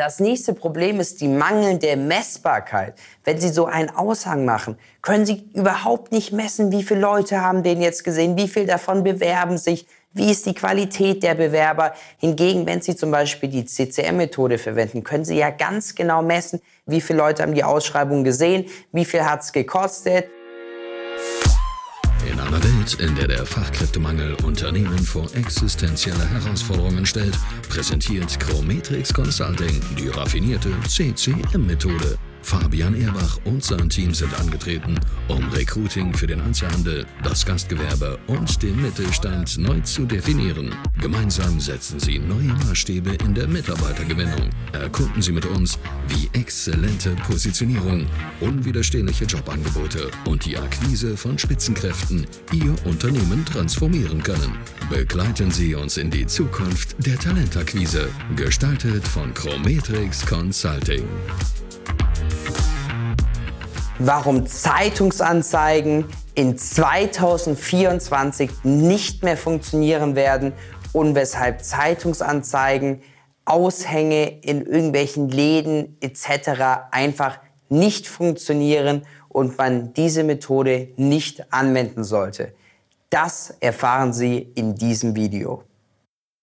Das nächste Problem ist die mangelnde Messbarkeit. Wenn Sie so einen Aushang machen, können Sie überhaupt nicht messen, wie viele Leute haben den jetzt gesehen, wie viel davon bewerben sich, wie ist die Qualität der Bewerber. Hingegen, wenn Sie zum Beispiel die CCM-Methode verwenden, können Sie ja ganz genau messen, wie viele Leute haben die Ausschreibung gesehen, wie viel hat es gekostet. In einer Welt, in der der Fachkräftemangel Unternehmen vor existenzielle Herausforderungen stellt, präsentiert Chrometrix Consulting die raffinierte CCM-Methode. Fabian Erbach und sein Team sind angetreten, um Recruiting für den Einzelhandel, das Gastgewerbe und den Mittelstand neu zu definieren. Gemeinsam setzen sie neue Maßstäbe in der Mitarbeitergewinnung. Erkunden Sie mit uns, wie exzellente Positionierung, unwiderstehliche Jobangebote und die Akquise von Spitzenkräften Ihr Unternehmen transformieren können. Begleiten Sie uns in die Zukunft der Talentakquise, gestaltet von Chrometrix Consulting warum Zeitungsanzeigen in 2024 nicht mehr funktionieren werden und weshalb Zeitungsanzeigen, Aushänge in irgendwelchen Läden etc. einfach nicht funktionieren und man diese Methode nicht anwenden sollte. Das erfahren Sie in diesem Video.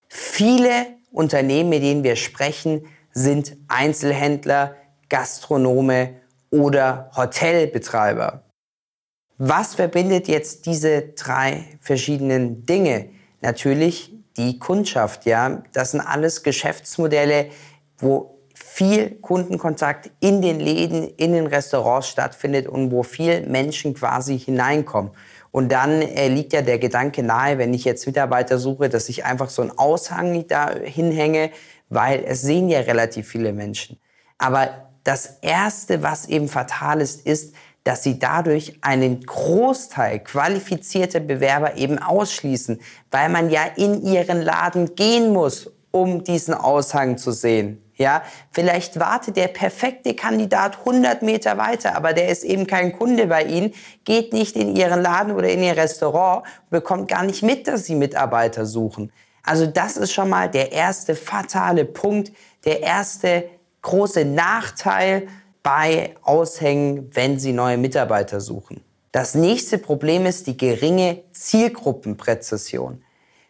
Viele Unternehmen, mit denen wir sprechen, sind Einzelhändler, Gastronome oder Hotelbetreiber. Was verbindet jetzt diese drei verschiedenen Dinge? Natürlich die Kundschaft, ja. Das sind alles Geschäftsmodelle, wo viel Kundenkontakt in den Läden, in den Restaurants stattfindet und wo viel Menschen quasi hineinkommen. Und dann äh, liegt ja der Gedanke nahe, wenn ich jetzt Mitarbeiter suche, dass ich einfach so einen Aushang da hinhänge, weil es sehen ja relativ viele Menschen. Aber das Erste, was eben fatal ist, ist, dass sie dadurch einen Großteil qualifizierter Bewerber eben ausschließen, weil man ja in ihren Laden gehen muss, um diesen Aushang zu sehen. Ja, vielleicht wartet der perfekte Kandidat 100 Meter weiter, aber der ist eben kein Kunde bei Ihnen, geht nicht in Ihren Laden oder in Ihr Restaurant, bekommt gar nicht mit, dass Sie Mitarbeiter suchen. Also das ist schon mal der erste fatale Punkt, der erste große Nachteil bei Aushängen, wenn Sie neue Mitarbeiter suchen. Das nächste Problem ist die geringe Zielgruppenpräzision.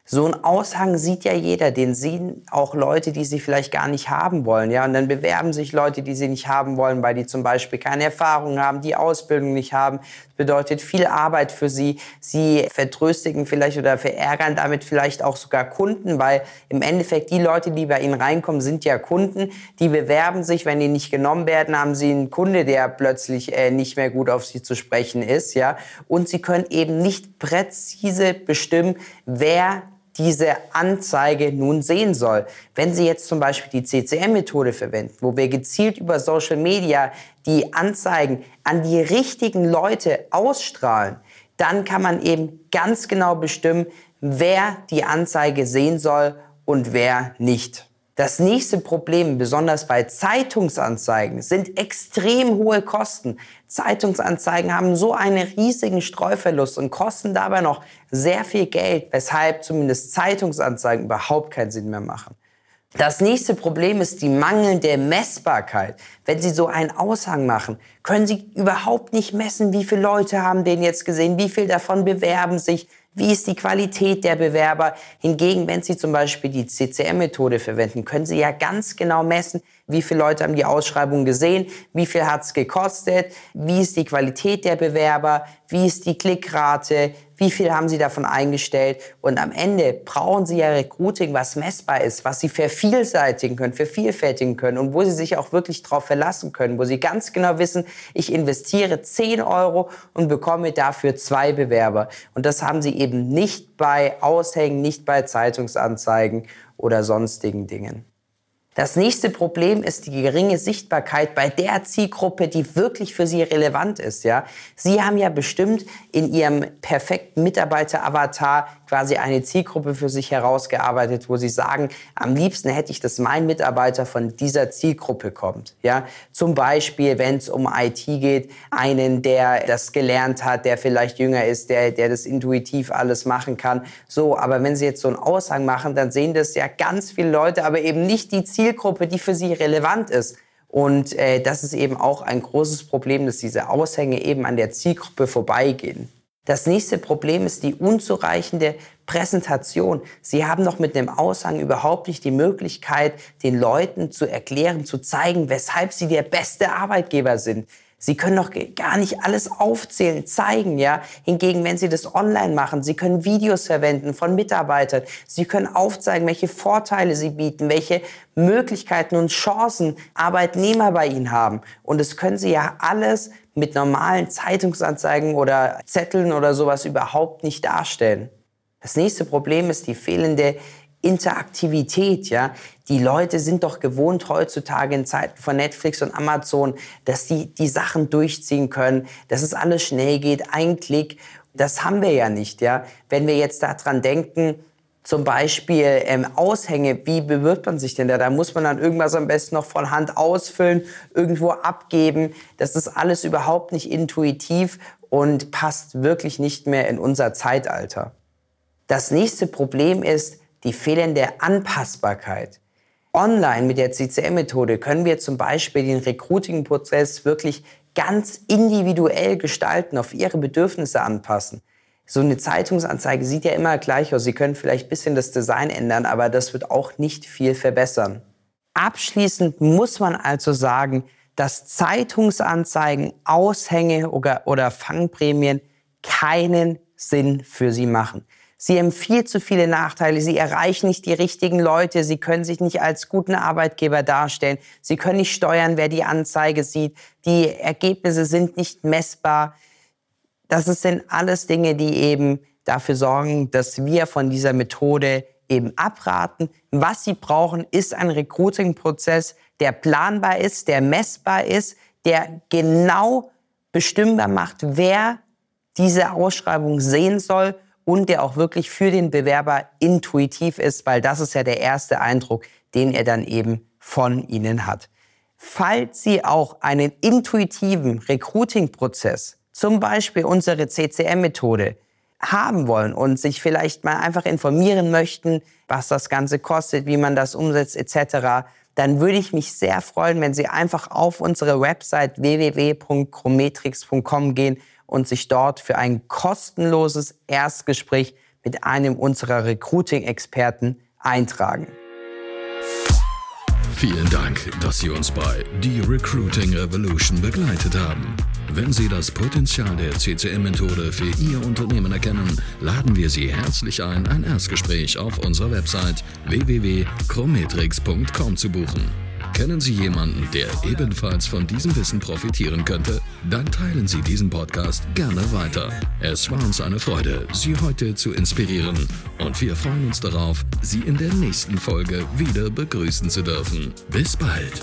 So ein Aushang sieht ja jeder, den sehen auch Leute, die sie vielleicht gar nicht haben wollen. Ja, und dann bewerben sich Leute, die sie nicht haben wollen, weil die zum Beispiel keine Erfahrung haben, die Ausbildung nicht haben. Bedeutet viel Arbeit für sie. Sie vertröstigen vielleicht oder verärgern damit vielleicht auch sogar Kunden, weil im Endeffekt die Leute, die bei ihnen reinkommen, sind ja Kunden. Die bewerben sich, wenn die nicht genommen werden, haben sie einen Kunde, der plötzlich äh, nicht mehr gut auf sie zu sprechen ist. Ja, und sie können eben nicht präzise bestimmen, wer diese Anzeige nun sehen soll. Wenn Sie jetzt zum Beispiel die CCM-Methode verwenden, wo wir gezielt über Social Media die Anzeigen an die richtigen Leute ausstrahlen, dann kann man eben ganz genau bestimmen, wer die Anzeige sehen soll und wer nicht. Das nächste Problem, besonders bei Zeitungsanzeigen, sind extrem hohe Kosten. Zeitungsanzeigen haben so einen riesigen Streuverlust und kosten dabei noch sehr viel Geld, weshalb zumindest Zeitungsanzeigen überhaupt keinen Sinn mehr machen. Das nächste Problem ist die mangelnde Messbarkeit. Wenn Sie so einen Aushang machen, können Sie überhaupt nicht messen, wie viele Leute haben den jetzt gesehen, wie viel davon bewerben sich, wie ist die Qualität der Bewerber? Hingegen, wenn Sie zum Beispiel die CCM-Methode verwenden, können Sie ja ganz genau messen, wie viele Leute haben die Ausschreibung gesehen, wie viel hat es gekostet, wie ist die Qualität der Bewerber, wie ist die Klickrate, wie viel haben Sie davon eingestellt. Und am Ende brauchen Sie ja Recruiting, was messbar ist, was Sie vervielseitigen können, vervielfältigen können und wo Sie sich auch wirklich darauf verlassen können, wo Sie ganz genau wissen, ich investiere 10 Euro und bekomme dafür zwei Bewerber. Und das haben Sie eben nicht bei Aushängen, nicht bei Zeitungsanzeigen oder sonstigen Dingen. Das nächste Problem ist die geringe Sichtbarkeit bei der Zielgruppe, die wirklich für Sie relevant ist. Ja? Sie haben ja bestimmt in Ihrem perfekten Mitarbeiter-Avatar quasi eine Zielgruppe für sich herausgearbeitet, wo sie sagen, am liebsten hätte ich, dass mein Mitarbeiter von dieser Zielgruppe kommt. Ja, zum Beispiel, wenn es um IT geht, einen, der das gelernt hat, der vielleicht jünger ist, der, der das intuitiv alles machen kann. So, aber wenn Sie jetzt so einen Aushang machen, dann sehen das ja ganz viele Leute, aber eben nicht die Zielgruppe, die für Sie relevant ist. Und äh, das ist eben auch ein großes Problem, dass diese Aushänge eben an der Zielgruppe vorbeigehen. Das nächste Problem ist die unzureichende Präsentation. Sie haben noch mit einem Aushang überhaupt nicht die Möglichkeit, den Leuten zu erklären, zu zeigen, weshalb sie der beste Arbeitgeber sind. Sie können doch gar nicht alles aufzählen, zeigen, ja. Hingegen, wenn Sie das online machen, Sie können Videos verwenden von Mitarbeitern. Sie können aufzeigen, welche Vorteile Sie bieten, welche Möglichkeiten und Chancen Arbeitnehmer bei Ihnen haben. Und das können Sie ja alles mit normalen Zeitungsanzeigen oder Zetteln oder sowas überhaupt nicht darstellen. Das nächste Problem ist die fehlende Interaktivität, ja. Die Leute sind doch gewohnt heutzutage in Zeiten von Netflix und Amazon, dass die die Sachen durchziehen können, dass es alles schnell geht, ein Klick. Das haben wir ja nicht, ja. Wenn wir jetzt daran denken, zum Beispiel ähm, Aushänge, wie bewirbt man sich denn da? Da muss man dann irgendwas am besten noch von Hand ausfüllen, irgendwo abgeben. Das ist alles überhaupt nicht intuitiv und passt wirklich nicht mehr in unser Zeitalter. Das nächste Problem ist, die fehlende Anpassbarkeit. Online mit der CCM-Methode können wir zum Beispiel den Recruiting-Prozess wirklich ganz individuell gestalten, auf Ihre Bedürfnisse anpassen. So eine Zeitungsanzeige sieht ja immer gleich aus. Sie können vielleicht ein bisschen das Design ändern, aber das wird auch nicht viel verbessern. Abschließend muss man also sagen, dass Zeitungsanzeigen, Aushänge oder, oder Fangprämien keinen Sinn für Sie machen. Sie haben viel zu viele Nachteile. Sie erreichen nicht die richtigen Leute. Sie können sich nicht als guten Arbeitgeber darstellen. Sie können nicht steuern, wer die Anzeige sieht. Die Ergebnisse sind nicht messbar. Das sind alles Dinge, die eben dafür sorgen, dass wir von dieser Methode eben abraten. Was Sie brauchen, ist ein Recruiting-Prozess, der planbar ist, der messbar ist, der genau bestimmbar macht, wer diese Ausschreibung sehen soll und der auch wirklich für den Bewerber intuitiv ist, weil das ist ja der erste Eindruck, den er dann eben von Ihnen hat. Falls Sie auch einen intuitiven Recruiting-Prozess, zum Beispiel unsere CCM-Methode, haben wollen und sich vielleicht mal einfach informieren möchten, was das Ganze kostet, wie man das umsetzt etc., dann würde ich mich sehr freuen, wenn Sie einfach auf unsere Website www.chrometrix.com gehen und sich dort für ein kostenloses Erstgespräch mit einem unserer Recruiting-Experten eintragen. Vielen Dank, dass Sie uns bei The Recruiting Revolution begleitet haben. Wenn Sie das Potenzial der CCM-Methode für Ihr Unternehmen erkennen, laden wir Sie herzlich ein, ein Erstgespräch auf unserer Website www.chrometrix.com zu buchen. Kennen Sie jemanden, der ebenfalls von diesem Wissen profitieren könnte? Dann teilen Sie diesen Podcast gerne weiter. Es war uns eine Freude, Sie heute zu inspirieren und wir freuen uns darauf, Sie in der nächsten Folge wieder begrüßen zu dürfen. Bis bald!